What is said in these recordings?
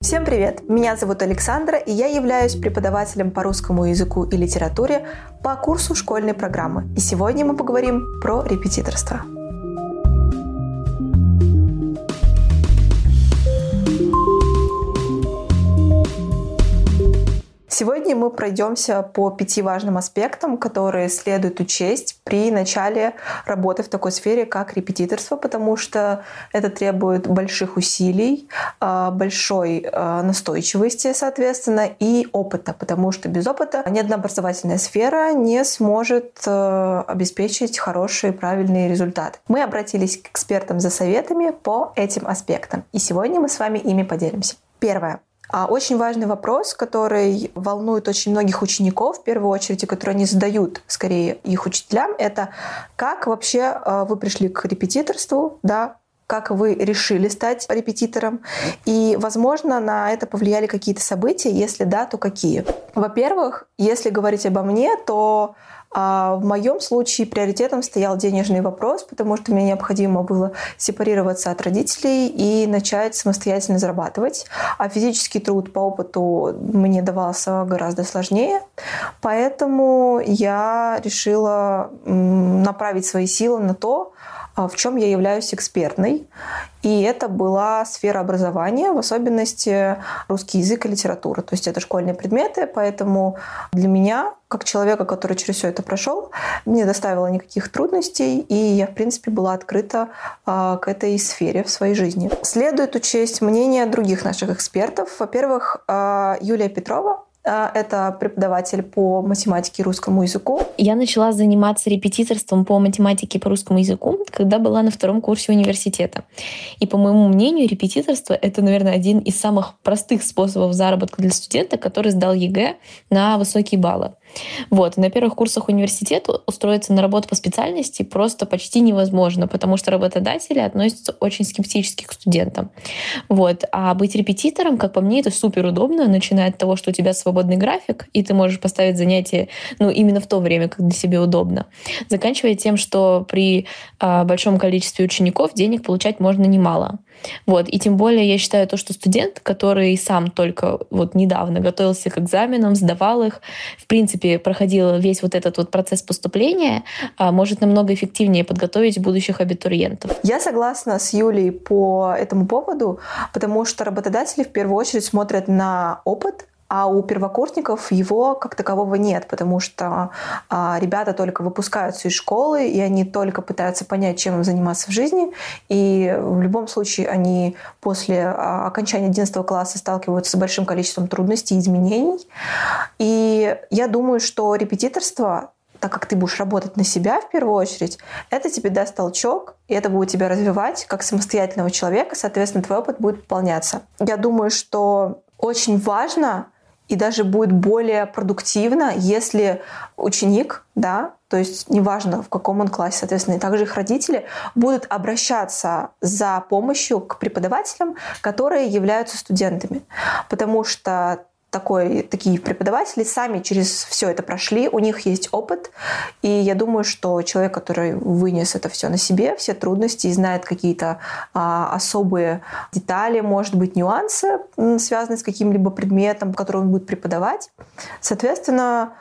Всем привет! Меня зовут Александра, и я являюсь преподавателем по русскому языку и литературе по курсу школьной программы. И сегодня мы поговорим про репетиторство. Сегодня мы пройдемся по пяти важным аспектам, которые следует учесть при начале работы в такой сфере, как репетиторство, потому что это требует больших усилий, а, большой а, настойчивости, соответственно, и опыта, потому что без опыта ни одна образовательная сфера не сможет а, обеспечить хорошие, правильные результаты. Мы обратились к экспертам за советами по этим аспектам, и сегодня мы с вами ими поделимся. Первое. А очень важный вопрос, который волнует очень многих учеников, в первую очередь, и который они задают скорее их учителям, это как вообще э, вы пришли к репетиторству, да, как вы решили стать репетитором, и, возможно, на это повлияли какие-то события, если да, то какие. Во-первых, если говорить обо мне, то а в моем случае приоритетом стоял денежный вопрос, потому что мне необходимо было сепарироваться от родителей и начать самостоятельно зарабатывать. А физический труд по опыту мне давался гораздо сложнее. Поэтому я решила направить свои силы на то, в чем я являюсь экспертной. И это была сфера образования, в особенности русский язык и литература. То есть это школьные предметы, поэтому для меня, как человека, который через все это прошел, не доставило никаких трудностей, и я, в принципе, была открыта а, к этой сфере в своей жизни. Следует учесть мнение других наших экспертов. Во-первых, а, Юлия Петрова, а, это преподаватель по математике и русскому языку. Я начала заниматься репетиторством по математике и по русскому языку, когда была на втором курсе университета. И по моему мнению, репетиторство — это, наверное, один из самых простых способов заработка для студента, который сдал ЕГЭ на высокие баллы. Вот. На первых курсах университета устроиться на работу по специальности просто почти невозможно, потому что работодатели относятся очень скептически к студентам. Вот. А быть репетитором, как по мне, это супер удобно, начиная от того, что у тебя свободный график, и ты можешь поставить занятия ну, именно в то время, когда себе удобно. Заканчивая тем, что при а, большом количестве учеников денег получать можно немало. Вот. И тем более я считаю то, что студент, который сам только вот недавно готовился к экзаменам, сдавал их, в принципе, проходил весь вот этот вот процесс поступления, а, может намного эффективнее подготовить будущих абитуриентов. Я согласна с Юлей по этому поводу, потому что работодатели в первую очередь смотрят на опыт, а у первокурсников его как такового нет, потому что а, ребята только выпускаются из школы, и они только пытаются понять, чем им заниматься в жизни, и в любом случае они после а, окончания 11 класса сталкиваются с большим количеством трудностей и изменений. И я думаю, что репетиторство так как ты будешь работать на себя в первую очередь, это тебе даст толчок, и это будет тебя развивать как самостоятельного человека, соответственно, твой опыт будет пополняться. Я думаю, что очень важно и даже будет более продуктивно, если ученик, да, то есть неважно в каком он классе, соответственно, и также их родители будут обращаться за помощью к преподавателям, которые являются студентами. Потому что такой, такие преподаватели сами через все это прошли, у них есть опыт, и я думаю, что человек, который вынес это все на себе, все трудности знает какие-то а, особые детали, может быть, нюансы, связанные с каким-либо предметом, который он будет преподавать, соответственно,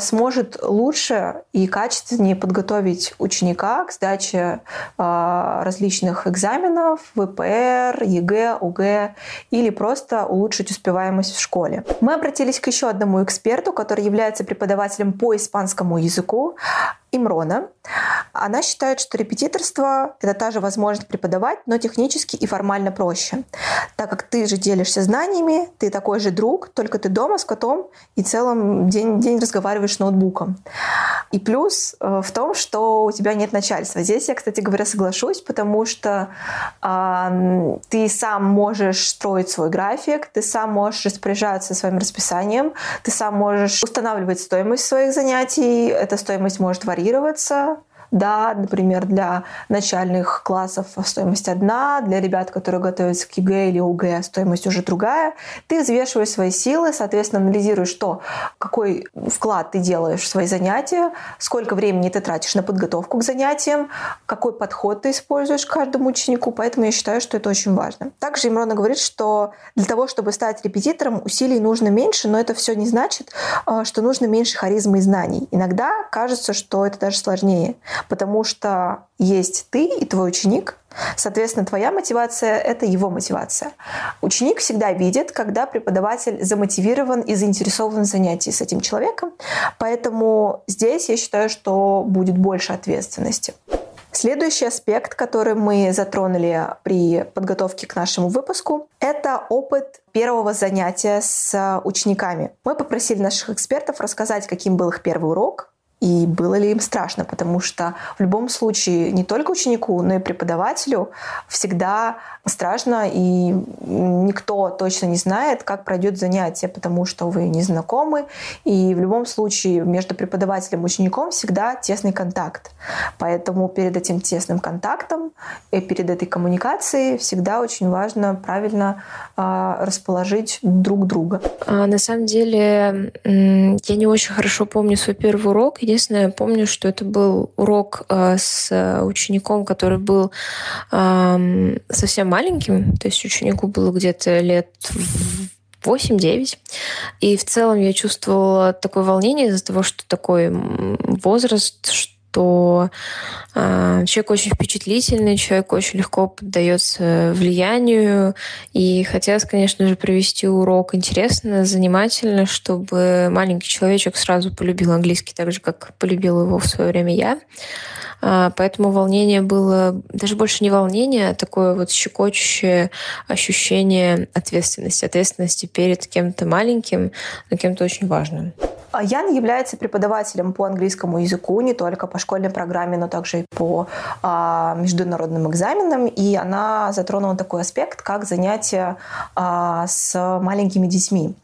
сможет лучше и качественнее подготовить ученика к сдаче а, различных экзаменов, ВПР, ЕГЭ, ОГЭ или просто улучшить успеваемость в школе. Мы обратились к еще одному эксперту, который является преподавателем по испанскому языку, Имрона. Она считает, что репетиторство — это та же возможность преподавать, но технически и формально проще. Так как ты же делишься знаниями, ты такой же друг, только ты дома с котом и целым день, день разговариваешь с ноутбуком. И плюс э, в том, что у тебя нет начальства. Здесь я, кстати говоря, соглашусь, потому что э, ты сам можешь строить свой график, ты сам можешь распоряжаться своим расписанием, ты сам можешь устанавливать стоимость своих занятий, эта стоимость может варьироваться, варьироваться Да, например, для начальных классов стоимость одна, для ребят, которые готовятся к ЕГЭ или ОГЭ, стоимость уже другая. Ты взвешиваешь свои силы, соответственно, анализируешь, что, какой вклад ты делаешь в свои занятия, сколько времени ты тратишь на подготовку к занятиям, какой подход ты используешь к каждому ученику. Поэтому я считаю, что это очень важно. Также Имрона говорит, что для того, чтобы стать репетитором, усилий нужно меньше, но это все не значит, э, что нужно меньше харизмы и знаний. Иногда кажется, что это даже сложнее, потому что есть ты и твой ученик, Соответственно, твоя мотивация – это его мотивация. Ученик всегда видит, когда преподаватель замотивирован и заинтересован в занятии с этим человеком. Поэтому здесь я считаю, что будет больше ответственности. Следующий аспект, который мы затронули при подготовке к нашему выпуску, это опыт первого занятия с учениками. Мы попросили наших экспертов рассказать, каким был их первый урок, и было ли им страшно, потому что в любом случае не только ученику, но и преподавателю всегда страшно, и никто точно не знает, как пройдет занятие, потому что вы не знакомы, и в любом случае между преподавателем и учеником всегда тесный контакт. Поэтому перед этим тесным контактом и перед этой коммуникацией всегда очень важно правильно э, расположить друг друга. А, на самом деле я не очень хорошо помню свой первый урок, Единственное, я помню, что это был урок э, с учеником, который был э, совсем маленьким, то есть ученику было где-то лет 8-9. И в целом я чувствовала такое волнение из-за того, что такой возраст, что что э, человек очень впечатлительный, человек очень легко поддается влиянию. И хотелось, конечно же, провести урок интересно, занимательно, чтобы маленький человечек сразу полюбил английский так же, как полюбил его в свое время я. А, поэтому волнение было даже больше не волнение, а такое вот щекочущее ощущение ответственности. Ответственности перед кем-то маленьким, но кем-то очень важным. А Ян является преподавателем по английскому языку не только по школьной программе, но также и по а, международным экзаменам. И она затронула такой аспект, как занятия а, с маленькими детьми.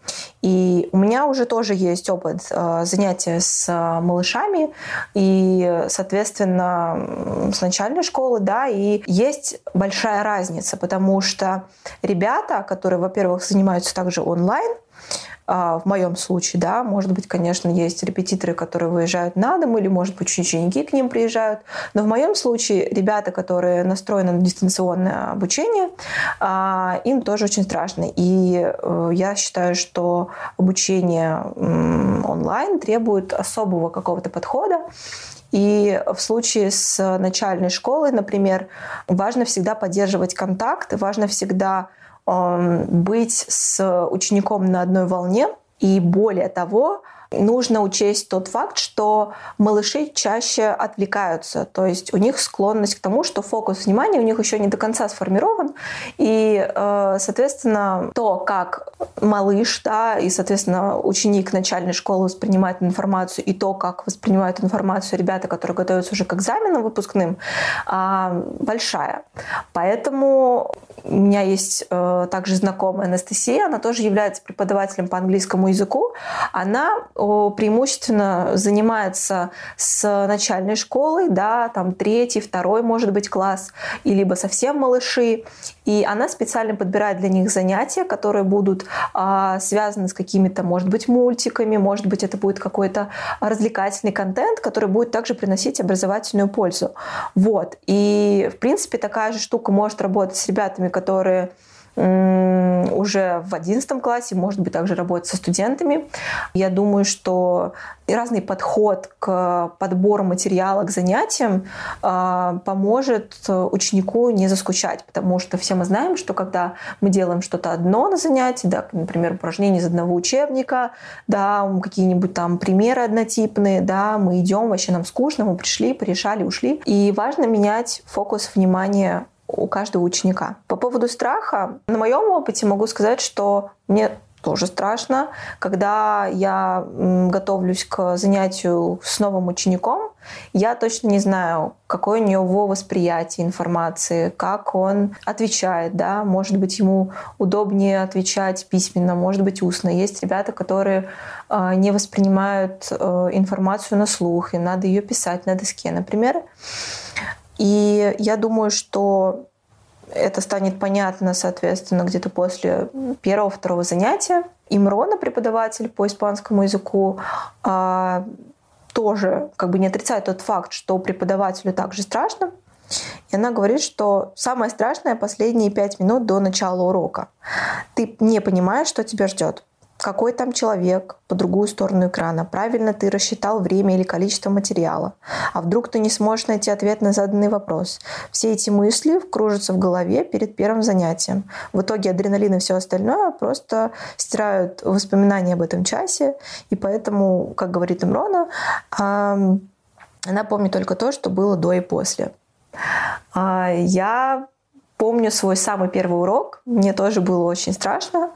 И у меня уже тоже есть опыт а, занятия с малышами, и, соответственно, с начальной школы, да, и есть большая разница, потому что ребята, которые, во-первых, занимаются также онлайн, в моем случае, да, может быть, конечно, есть репетиторы, которые выезжают на дом, или, может быть, ученики к ним приезжают. Но в моем случае ребята, которые настроены на дистанционное обучение, а, им тоже очень страшно. И э, я считаю, что обучение онлайн требует особого какого-то подхода. И в случае с начальной школой, например, важно всегда поддерживать контакт, важно всегда быть с учеником на одной волне. И более того, нужно учесть тот факт, что малыши чаще отвлекаются, то есть у них склонность к тому, что фокус внимания у них еще не до конца сформирован, и, э, соответственно, то, как малыш, да, и, соответственно, ученик начальной школы воспринимает информацию, и то, как воспринимают информацию ребята, которые готовятся уже к экзаменам выпускным, а, большая. Поэтому у меня есть э, также знакомая Анастасия, она тоже является преподавателем по английскому языку. Она преимущественно занимается с начальной школой, да, там третий, второй, может быть, класс, и либо совсем малыши. И она специально подбирает для них занятия, которые будут а, связаны с какими-то, может быть, мультиками, может быть, это будет какой-то развлекательный контент, который будет также приносить образовательную пользу. Вот. И, в принципе, такая же штука может работать с ребятами, которые уже в одиннадцатом классе, может быть, также работать со студентами. Я думаю, что разный подход к подбору материала к занятиям а, поможет ученику не заскучать, потому что все мы знаем, что когда мы делаем что-то одно на занятии, да, например, упражнение из одного учебника, да, какие-нибудь там примеры однотипные, да, мы идем, вообще нам скучно, мы пришли, порешали, ушли. И важно менять фокус внимания у каждого ученика. По поводу страха, на моем опыте могу сказать, что мне тоже страшно. Когда я готовлюсь к занятию с новым учеником, я точно не знаю, какое у него восприятие информации, как он отвечает, да, может быть, ему удобнее отвечать письменно, может быть, устно. Есть ребята, которые э, не воспринимают э, информацию на слух, и надо ее писать на доске, например. И я думаю, что это станет понятно, соответственно, где-то после первого-второго занятия. Имрона, преподаватель по испанскому языку, а, тоже как бы не отрицает тот факт, что преподавателю также страшно. И она говорит, что самое страшное последние пять минут до начала урока. Ты не понимаешь, что тебя ждет какой там человек по другую сторону экрана, правильно ты рассчитал время или количество материала, а вдруг ты не сможешь найти ответ на заданный вопрос. Все эти мысли кружатся в голове перед первым занятием. В итоге адреналин и все остальное просто стирают воспоминания об этом часе, и поэтому, как говорит Имрона, она помнит только то, что было до и после. А, я помню свой самый первый урок. Мне тоже было очень страшно,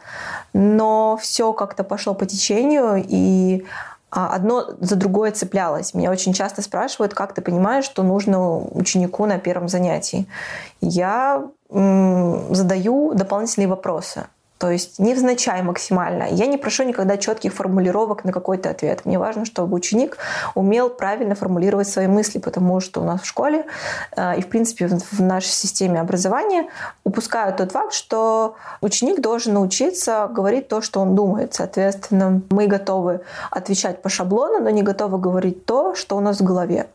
но все как-то пошло по течению, и а, одно за другое цеплялось. Меня очень часто спрашивают, как ты понимаешь, что нужно ученику на первом занятии. Я задаю дополнительные вопросы. То есть невзначай максимально. Я не прошу никогда четких формулировок на какой-то ответ. Мне важно, чтобы ученик умел правильно формулировать свои мысли, потому что у нас в школе э, и, в принципе, в нашей системе образования упускают тот факт, что ученик должен научиться говорить то, что он думает. Соответственно, мы готовы отвечать по шаблону, но не готовы говорить то, что у нас в голове.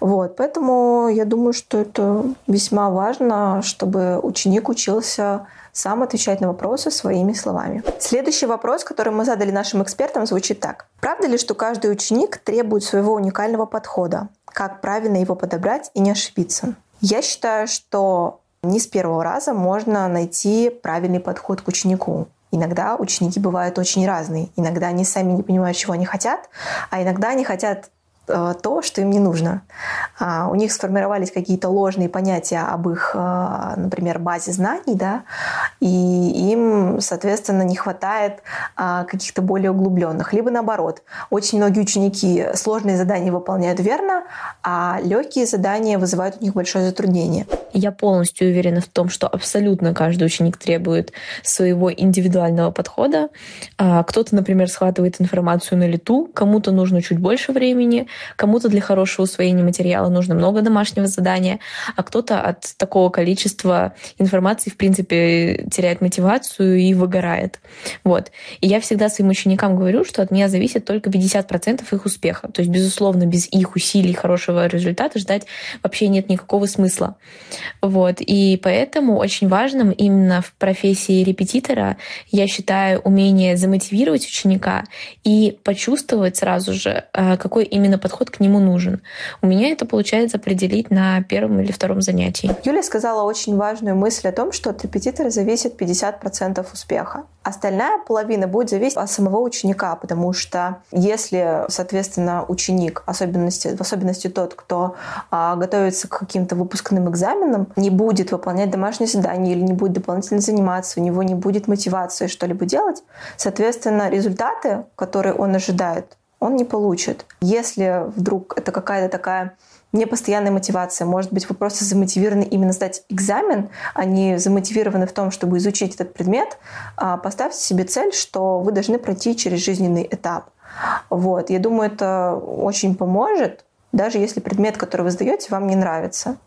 Вот, поэтому я думаю, что это весьма важно, чтобы ученик учился сам отвечать на вопросы своими словами. Следующий вопрос, который мы задали нашим экспертам, звучит так. Правда ли, что каждый ученик требует своего уникального подхода? Как правильно его подобрать и не ошибиться? Я считаю, что не с первого раза можно найти правильный подход к ученику. Иногда ученики бывают очень разные. Иногда они сами не понимают, чего они хотят, а иногда они хотят то, что им не нужно. А, у них сформировались какие-то ложные понятия об их, э, например, базе знаний, да, и им, соответственно, не хватает а, каких-то более углубленных. Либо наоборот, очень многие ученики сложные задания выполняют верно, а легкие задания вызывают у них большое затруднение. Я полностью уверена в том, что абсолютно каждый ученик требует своего индивидуального подхода. А, кто-то, например, схватывает информацию на лету, кому-то нужно чуть больше времени, Кому-то для хорошего усвоения материала нужно много домашнего задания, а кто-то от такого количества информации, в принципе, теряет мотивацию и выгорает. Вот. И я всегда своим ученикам говорю, что от меня зависит только 50% их успеха. То есть, безусловно, без их усилий хорошего результата ждать вообще нет никакого смысла. Вот. И поэтому очень важным именно в профессии репетитора я считаю умение замотивировать ученика и почувствовать сразу же, э, какой именно подход к нему нужен. У меня это получается определить на первом или втором занятии. Юля сказала очень важную мысль о том, что от репетитора зависит 50% успеха. Остальная половина будет зависеть от самого ученика, потому что если, соответственно, ученик, особенности, в особенности тот, кто а, готовится к каким-то выпускным экзаменам, не будет выполнять домашние задания или не будет дополнительно заниматься, у него не будет мотивации что-либо делать, соответственно, результаты, которые он ожидает, он не получит. Если вдруг это какая-то такая непостоянная мотивация. Может быть, вы просто замотивированы именно сдать экзамен, а не замотивированы в том, чтобы изучить этот предмет. А поставьте себе цель, что вы должны пройти через жизненный этап. Вот. Я думаю, это очень поможет, даже если предмет, который вы сдаете, вам не нравится.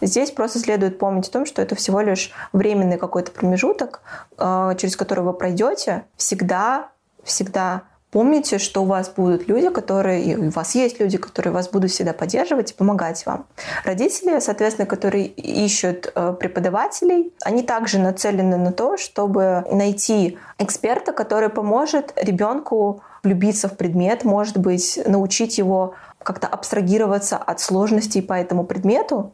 Здесь просто следует помнить о том, что это всего лишь временный какой-то промежуток, а, через который вы пройдете. Всегда, всегда Помните, что у вас будут люди, которые, и у вас есть люди, которые вас будут всегда поддерживать и помогать вам. Родители, соответственно, которые ищут э, преподавателей, они также нацелены на то, чтобы найти эксперта, который поможет ребенку влюбиться в предмет, может быть, научить его как-то абстрагироваться от сложностей по этому предмету,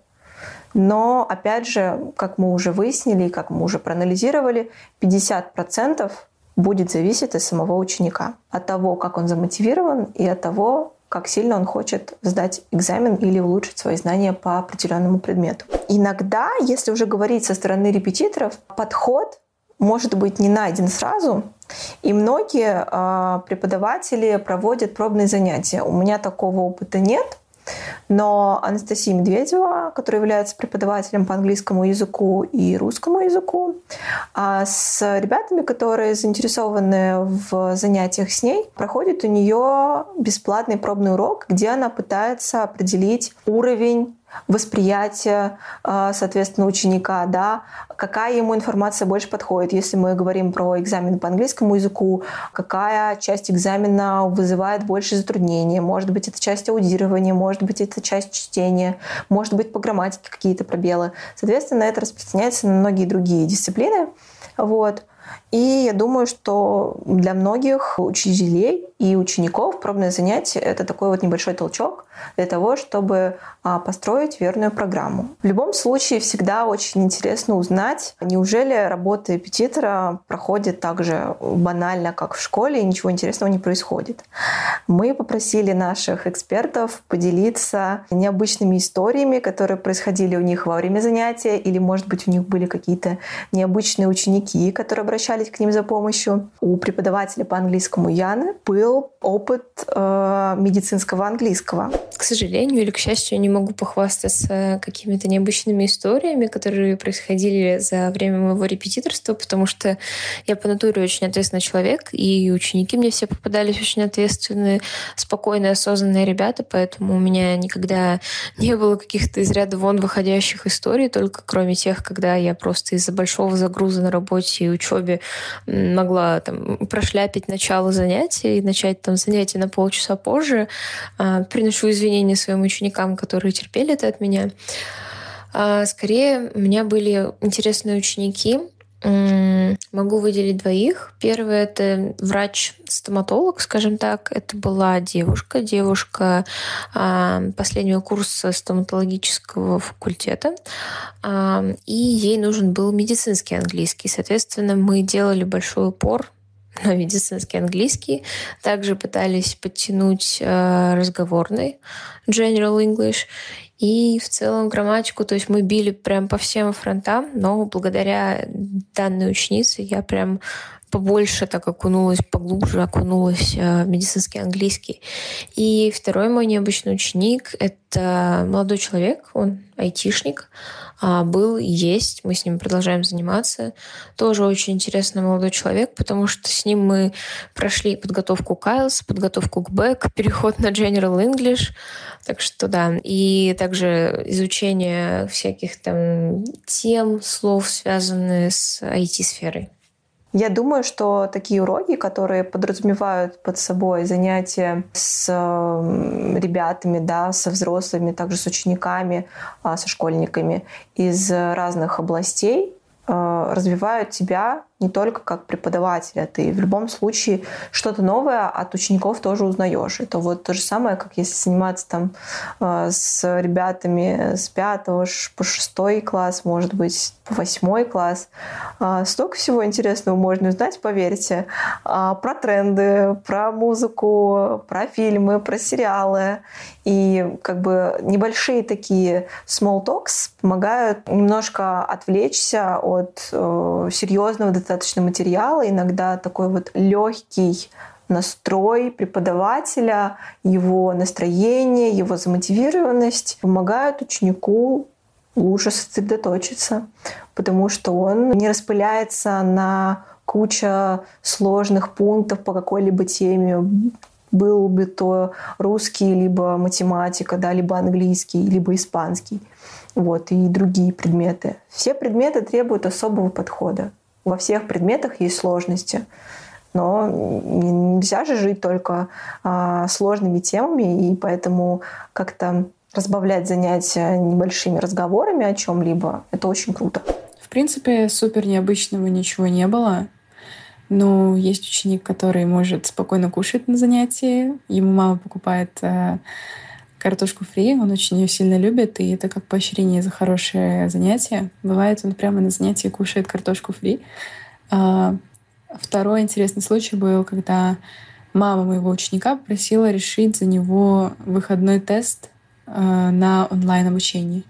но, опять же, как мы уже выяснили, как мы уже проанализировали, 50% будет зависеть от самого ученика, от того, как он замотивирован и от того, как сильно он хочет сдать экзамен или улучшить свои знания по определенному предмету. Иногда, если уже говорить со стороны репетиторов, подход может быть не найден сразу, И многие э, преподаватели проводят пробные занятия. У меня такого опыта нет, но Анастасия Медведева, которая является преподавателем по английскому языку и русскому языку, а с ребятами, которые заинтересованы в занятиях с ней, проходит у нее бесплатный пробный урок, где она пытается определить уровень восприятие, а, соответственно, ученика, да, какая ему информация больше подходит. Если мы говорим про экзамен по английскому языку, какая часть экзамена вызывает больше затруднений. Может быть, это часть аудирования, может быть, это часть чтения, может быть, по грамматике какие-то пробелы. Соответственно, это распространяется на многие другие дисциплины. Вот. И я думаю, что для многих учителей и учеников пробное занятие – это такой вот небольшой толчок для того, чтобы а, построить верную программу. В любом случае, всегда очень интересно узнать, неужели работа репетитора проходит так же банально, как в школе, и ничего интересного не происходит. Мы попросили наших экспертов поделиться необычными историями, которые происходили у них во время занятия, или, может быть, у них были какие-то необычные ученики, которые обращались к ним за помощью. У преподавателя по английскому Яны был опыт э, медицинского английского. К сожалению или к счастью, я не могу похвастаться какими-то необычными историями, которые происходили за время моего репетиторства, потому что я по натуре очень ответственный человек, и ученики мне все попадались очень ответственные, спокойные, осознанные ребята, поэтому у меня никогда не было каких-то из ряда вон выходящих историй, только кроме тех, когда я просто из-за большого загруза на работе и учебе могла там прошляпить начало занятия и начать там занятие на полчаса позже. А, приношу извинения своим ученикам, которые терпели это от меня. А, скорее, у меня были интересные ученики, Могу выделить двоих. Первый — это врач-стоматолог, скажем так. Это была девушка, девушка э, последнего курса стоматологического факультета. Э, и ей нужен был медицинский английский. Соответственно, мы делали большой упор на медицинский английский. Также пытались подтянуть э, разговорный General English и в целом грамматику. То есть мы били прям по всем фронтам, но благодаря данной ученице я прям побольше так окунулась, поглубже окунулась э, в медицинский английский. И второй мой необычный ученик — это молодой человек, он айтишник, а, был и есть, мы с ним продолжаем заниматься. Тоже очень интересный молодой человек, потому что с ним мы прошли подготовку к IELTS, подготовку к BEC, переход на General English, так что да, и также изучение всяких там тем, слов, связанных с IT-сферой. Я думаю, что такие уроки, которые подразумевают под собой занятия с ребятами, да, со взрослыми, также с учениками, а, со школьниками из разных областей, а, развивают тебя не только как преподавателя, ты в любом случае что-то новое от учеников тоже узнаешь. Это вот то же самое, как если заниматься там э, с ребятами с пятого по шестой класс, может быть, по восьмой класс. Э, столько всего интересного можно узнать, поверьте, э, про тренды, про музыку, про фильмы, про сериалы. И как бы небольшие такие small talks помогают немножко отвлечься от э, серьезного достаточно материала, иногда такой вот легкий настрой преподавателя, его настроение, его замотивированность помогают ученику лучше сосредоточиться, потому что он не распыляется на куча сложных пунктов по какой-либо теме, был бы то русский, либо математика, да, либо английский, либо испанский, вот, и другие предметы. Все предметы требуют особого подхода. Во всех предметах есть сложности. Но нельзя же жить только а, сложными темами, и поэтому как-то разбавлять занятия небольшими разговорами о чем-либо, это очень круто. В принципе, супер необычного ничего не было. Но есть ученик, который может спокойно кушать на занятии. Ему мама покупает э, картошку фри, он очень ее сильно любит, и это как поощрение за хорошее занятие. Бывает, он прямо на занятии кушает картошку фри. А, второй интересный случай был, когда мама моего ученика попросила решить за него выходной тест а, на онлайн-обучении,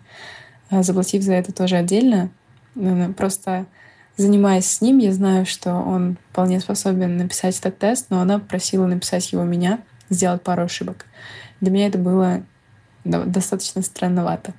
а, заплатив за это тоже отдельно. Просто занимаясь с ним, я знаю, что он вполне способен написать этот тест, но она просила написать его меня, сделать пару ошибок. Для меня это было достаточно странновато.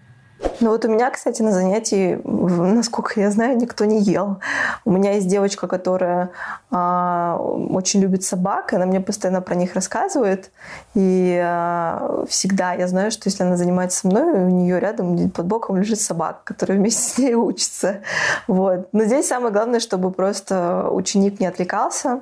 Ну вот у меня, кстати, на занятии, насколько я знаю, никто не ел. У меня есть девочка, которая а, очень любит собак, и она мне постоянно про них рассказывает. И а, всегда я знаю, что если она занимается со мной, у нее рядом под боком лежит собака, которая вместе с ней учится. Вот. Но здесь самое главное, чтобы просто ученик не отвлекался.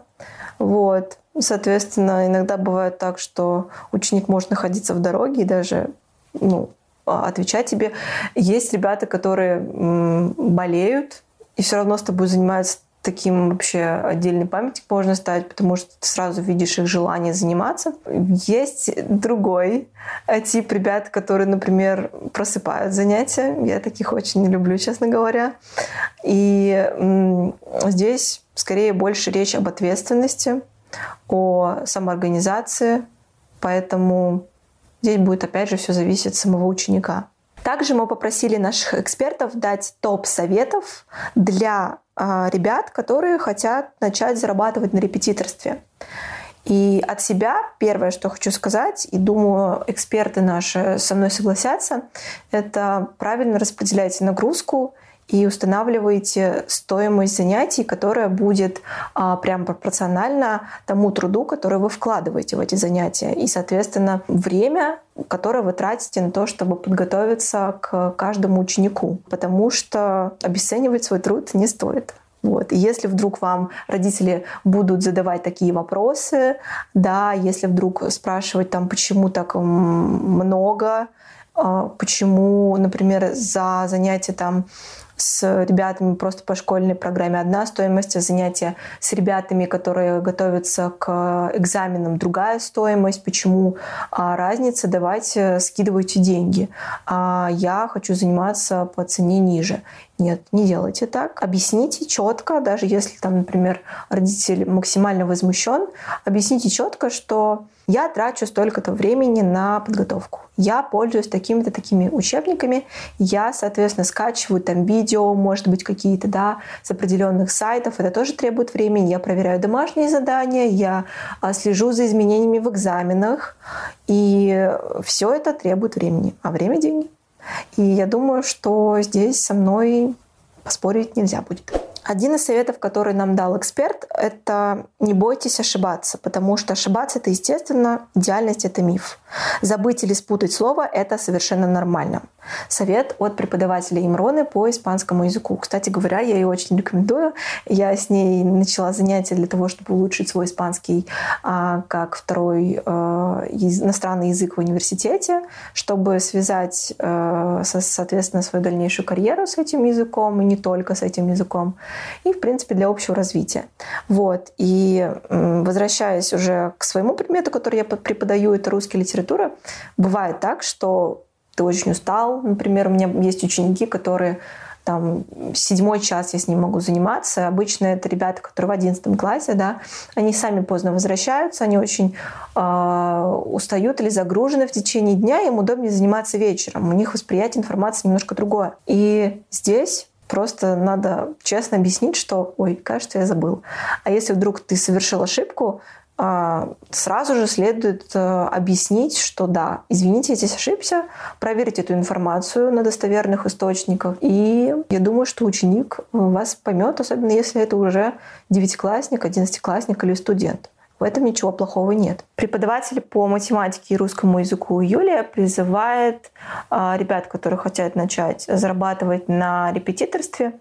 Вот. Соответственно, иногда бывает так, что ученик может находиться в дороге и даже ну, а, отвечать тебе. Есть ребята, которые болеют и все равно с тобой занимаются таким вообще отдельный памятник можно ставить, потому что ты сразу видишь их желание заниматься. Есть другой э, тип ребят, которые, например, просыпают занятия. Я таких очень не люблю, честно говоря. И здесь скорее больше речь об ответственности, о самоорганизации. Поэтому Здесь будет, опять же, все зависеть от самого ученика. Также мы попросили наших экспертов дать топ советов для э, ребят, которые хотят начать зарабатывать на репетиторстве. И от себя первое, что хочу сказать, и думаю, эксперты наши со мной согласятся, это правильно распределяйте нагрузку и устанавливаете стоимость занятий, которая будет а, прям пропорциональна тому труду, который вы вкладываете в эти занятия. И, соответственно, время, которое вы тратите на то, чтобы подготовиться к каждому ученику. Потому что обесценивать свой труд не стоит. Вот. И если вдруг вам родители будут задавать такие вопросы, да, если вдруг спрашивать там, почему так много, а, почему, например, за занятие там с ребятами просто по школьной программе одна стоимость, занятия с ребятами, которые готовятся к экзаменам, другая стоимость. Почему а, разница? Давайте скидывайте деньги. А я хочу заниматься по цене ниже. Нет, не делайте так. Объясните четко, даже если там, например, родитель максимально возмущен, объясните четко, что я трачу столько-то времени на подготовку. Я пользуюсь такими-то такими учебниками. Я, соответственно, скачиваю там видео, может быть, какие-то, да, с определенных сайтов. Это тоже требует времени. Я проверяю домашние задания, я а, слежу за изменениями в экзаменах. И все это требует времени. А время – деньги. И я думаю, что здесь со мной поспорить нельзя будет. Один из советов, который нам дал эксперт, это не бойтесь ошибаться, потому что ошибаться это естественно, идеальность это миф. Забыть или спутать слово это совершенно нормально. Совет от преподавателя Имроны по испанскому языку. Кстати говоря, я ее очень рекомендую. Я с ней начала занятия для того, чтобы улучшить свой испанский а, как второй а, иностранный язык в университете, чтобы связать, а, со, соответственно, свою дальнейшую карьеру с этим языком и не только с этим языком. И, в принципе, для общего развития. Вот. И возвращаясь уже к своему предмету, который я преподаю, это русский литература, бывает так, что ты очень устал. Например, у меня есть ученики, которые там седьмой час я с ним могу заниматься. Обычно это ребята, которые в одиннадцатом классе, да, они сами поздно возвращаются, они очень э, устают или загружены в течение дня, им удобнее заниматься вечером. У них восприятие информации немножко другое. И здесь Просто надо честно объяснить, что, ой, кажется, я забыл. А если вдруг ты совершил ошибку, сразу же следует э, объяснить, что да, извините, я здесь ошибся, проверить эту информацию на достоверных источниках. И я думаю, что ученик вас поймет, особенно если это уже девятиклассник, одиннадцатиклассник или студент. В этом ничего плохого нет. Преподаватель по математике и русскому языку Юлия призывает э, ребят, которые хотят начать зарабатывать на репетиторстве,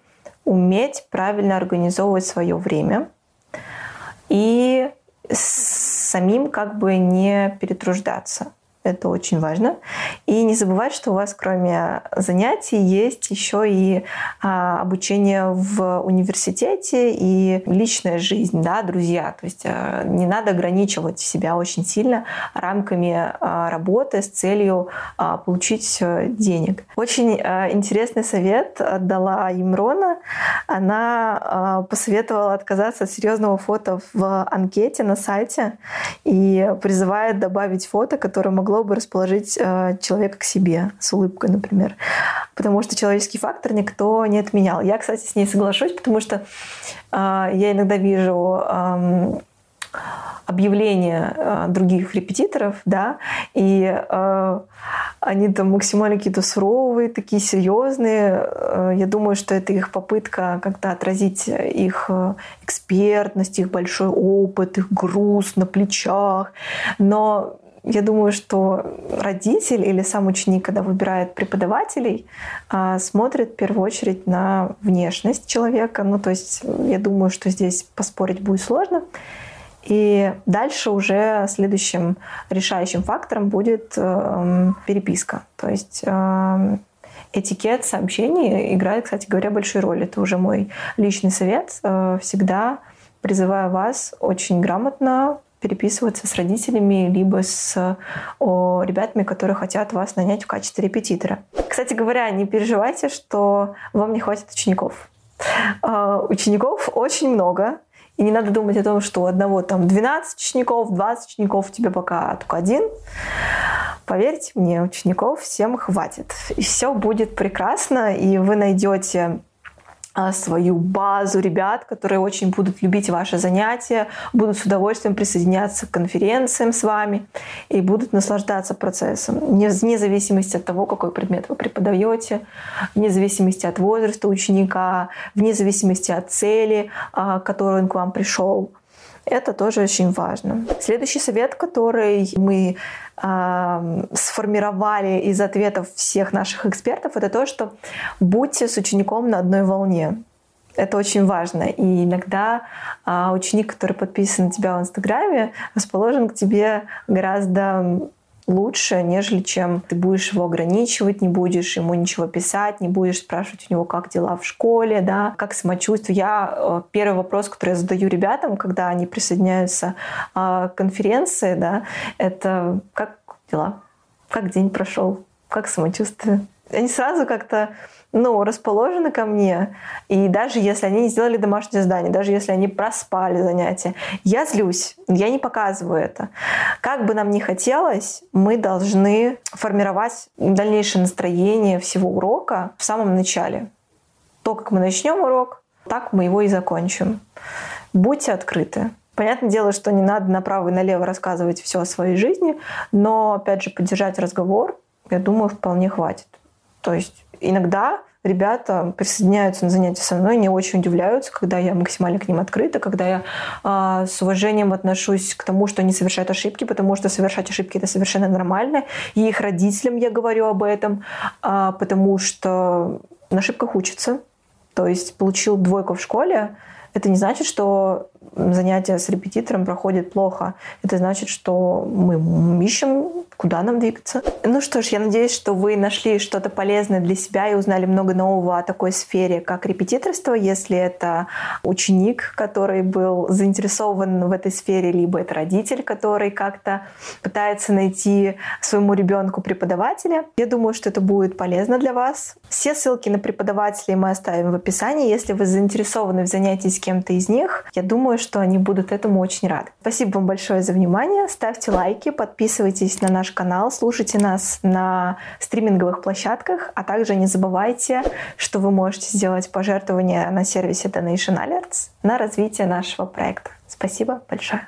уметь правильно организовывать свое время и самим как бы не перетруждаться. Это очень важно. И не забывать, что у вас кроме занятий есть еще и а, обучение в университете и личная жизнь, да, друзья. То есть а, не надо ограничивать себя очень сильно рамками а, работы с целью а, получить а, денег. Очень а, интересный совет дала Имрона. Она а, посоветовала отказаться от серьезного фото в анкете на сайте и призывает добавить фото, которое могло помогло бы расположить э, человека к себе с улыбкой, например. Потому что человеческий фактор никто не отменял. Я, кстати, с ней соглашусь, потому что э, я иногда вижу э, объявления э, других репетиторов, да, и э, они там максимально какие-то суровые, такие серьезные. Э, я думаю, что это их попытка как-то отразить их э, экспертность, их большой опыт, их груз на плечах. Но я думаю, что родитель или сам ученик, когда выбирает преподавателей, э, смотрит в первую очередь на внешность человека. Ну, то есть я думаю, что здесь поспорить будет сложно. И дальше уже следующим решающим фактором будет э, переписка. То есть э, этикет сообщений играет, кстати говоря, большую роль. Это уже мой личный совет. Э, всегда призываю вас очень грамотно переписываться с родителями, либо с о, ребятами, которые хотят вас нанять в качестве репетитора. Кстати говоря, не переживайте, что вам не хватит учеников. Э, учеников очень много, и не надо думать о том, что у одного там 12 учеников, 20 учеников, тебе пока только один. Поверьте мне, учеников всем хватит. И все будет прекрасно, и вы найдете свою базу ребят, которые очень будут любить ваши занятия, будут с удовольствием присоединяться к конференциям с вами и будут наслаждаться процессом, вне зависимости от того, какой предмет вы преподаете, вне зависимости от возраста ученика, вне зависимости от цели, а, которую он к вам пришел. Это тоже очень важно. Следующий совет, который мы сформировали из ответов всех наших экспертов, это то, что будьте с учеником на одной волне. Это очень важно. И иногда э, ученик, который подписан на тебя в Инстаграме, расположен к тебе гораздо лучше, нежели чем ты будешь его ограничивать, не будешь ему ничего писать, не будешь спрашивать у него, как дела в школе, да, как самочувствие. Я э, первый вопрос, который я задаю ребятам, когда они присоединяются а, к конференции, да, это как дела, как день прошел, как самочувствие. Они сразу как-то ну, расположены ко мне. И даже если они не сделали домашнее задание, даже если они проспали занятия, я злюсь, я не показываю это. Как бы нам ни хотелось, мы должны формировать дальнейшее настроение всего урока в самом начале. То, как мы начнем урок, так мы его и закончим. Будьте открыты. Понятное дело, что не надо направо и налево рассказывать все о своей жизни, но, опять же, поддержать разговор, я думаю, вполне хватит. То есть иногда ребята присоединяются на занятия со мной, не очень удивляются, когда я максимально к ним открыта, когда я э, с уважением отношусь к тому, что они совершают ошибки, потому что совершать ошибки это совершенно нормально. И их родителям я говорю об этом, э, потому что на ошибках учатся. То есть получил двойку в школе, это не значит, что занятия с репетитором проходят плохо. Это значит, что мы ищем, куда нам двигаться. Ну что ж, я надеюсь, что вы нашли что-то полезное для себя и узнали много нового о такой сфере, как репетиторство. Если это ученик, который был заинтересован в этой сфере, либо это родитель, который как-то пытается найти своему ребенку преподавателя. Я думаю, что это будет полезно для вас. Все ссылки на преподавателей мы оставим в описании. Если вы заинтересованы в занятии с кем-то из них, я думаю, что они будут этому очень рады. Спасибо вам большое за внимание. Ставьте лайки, подписывайтесь на наш канал, слушайте нас на стриминговых площадках, а также не забывайте, что вы можете сделать пожертвование на сервисе Donation Alerts на развитие нашего проекта. Спасибо большое.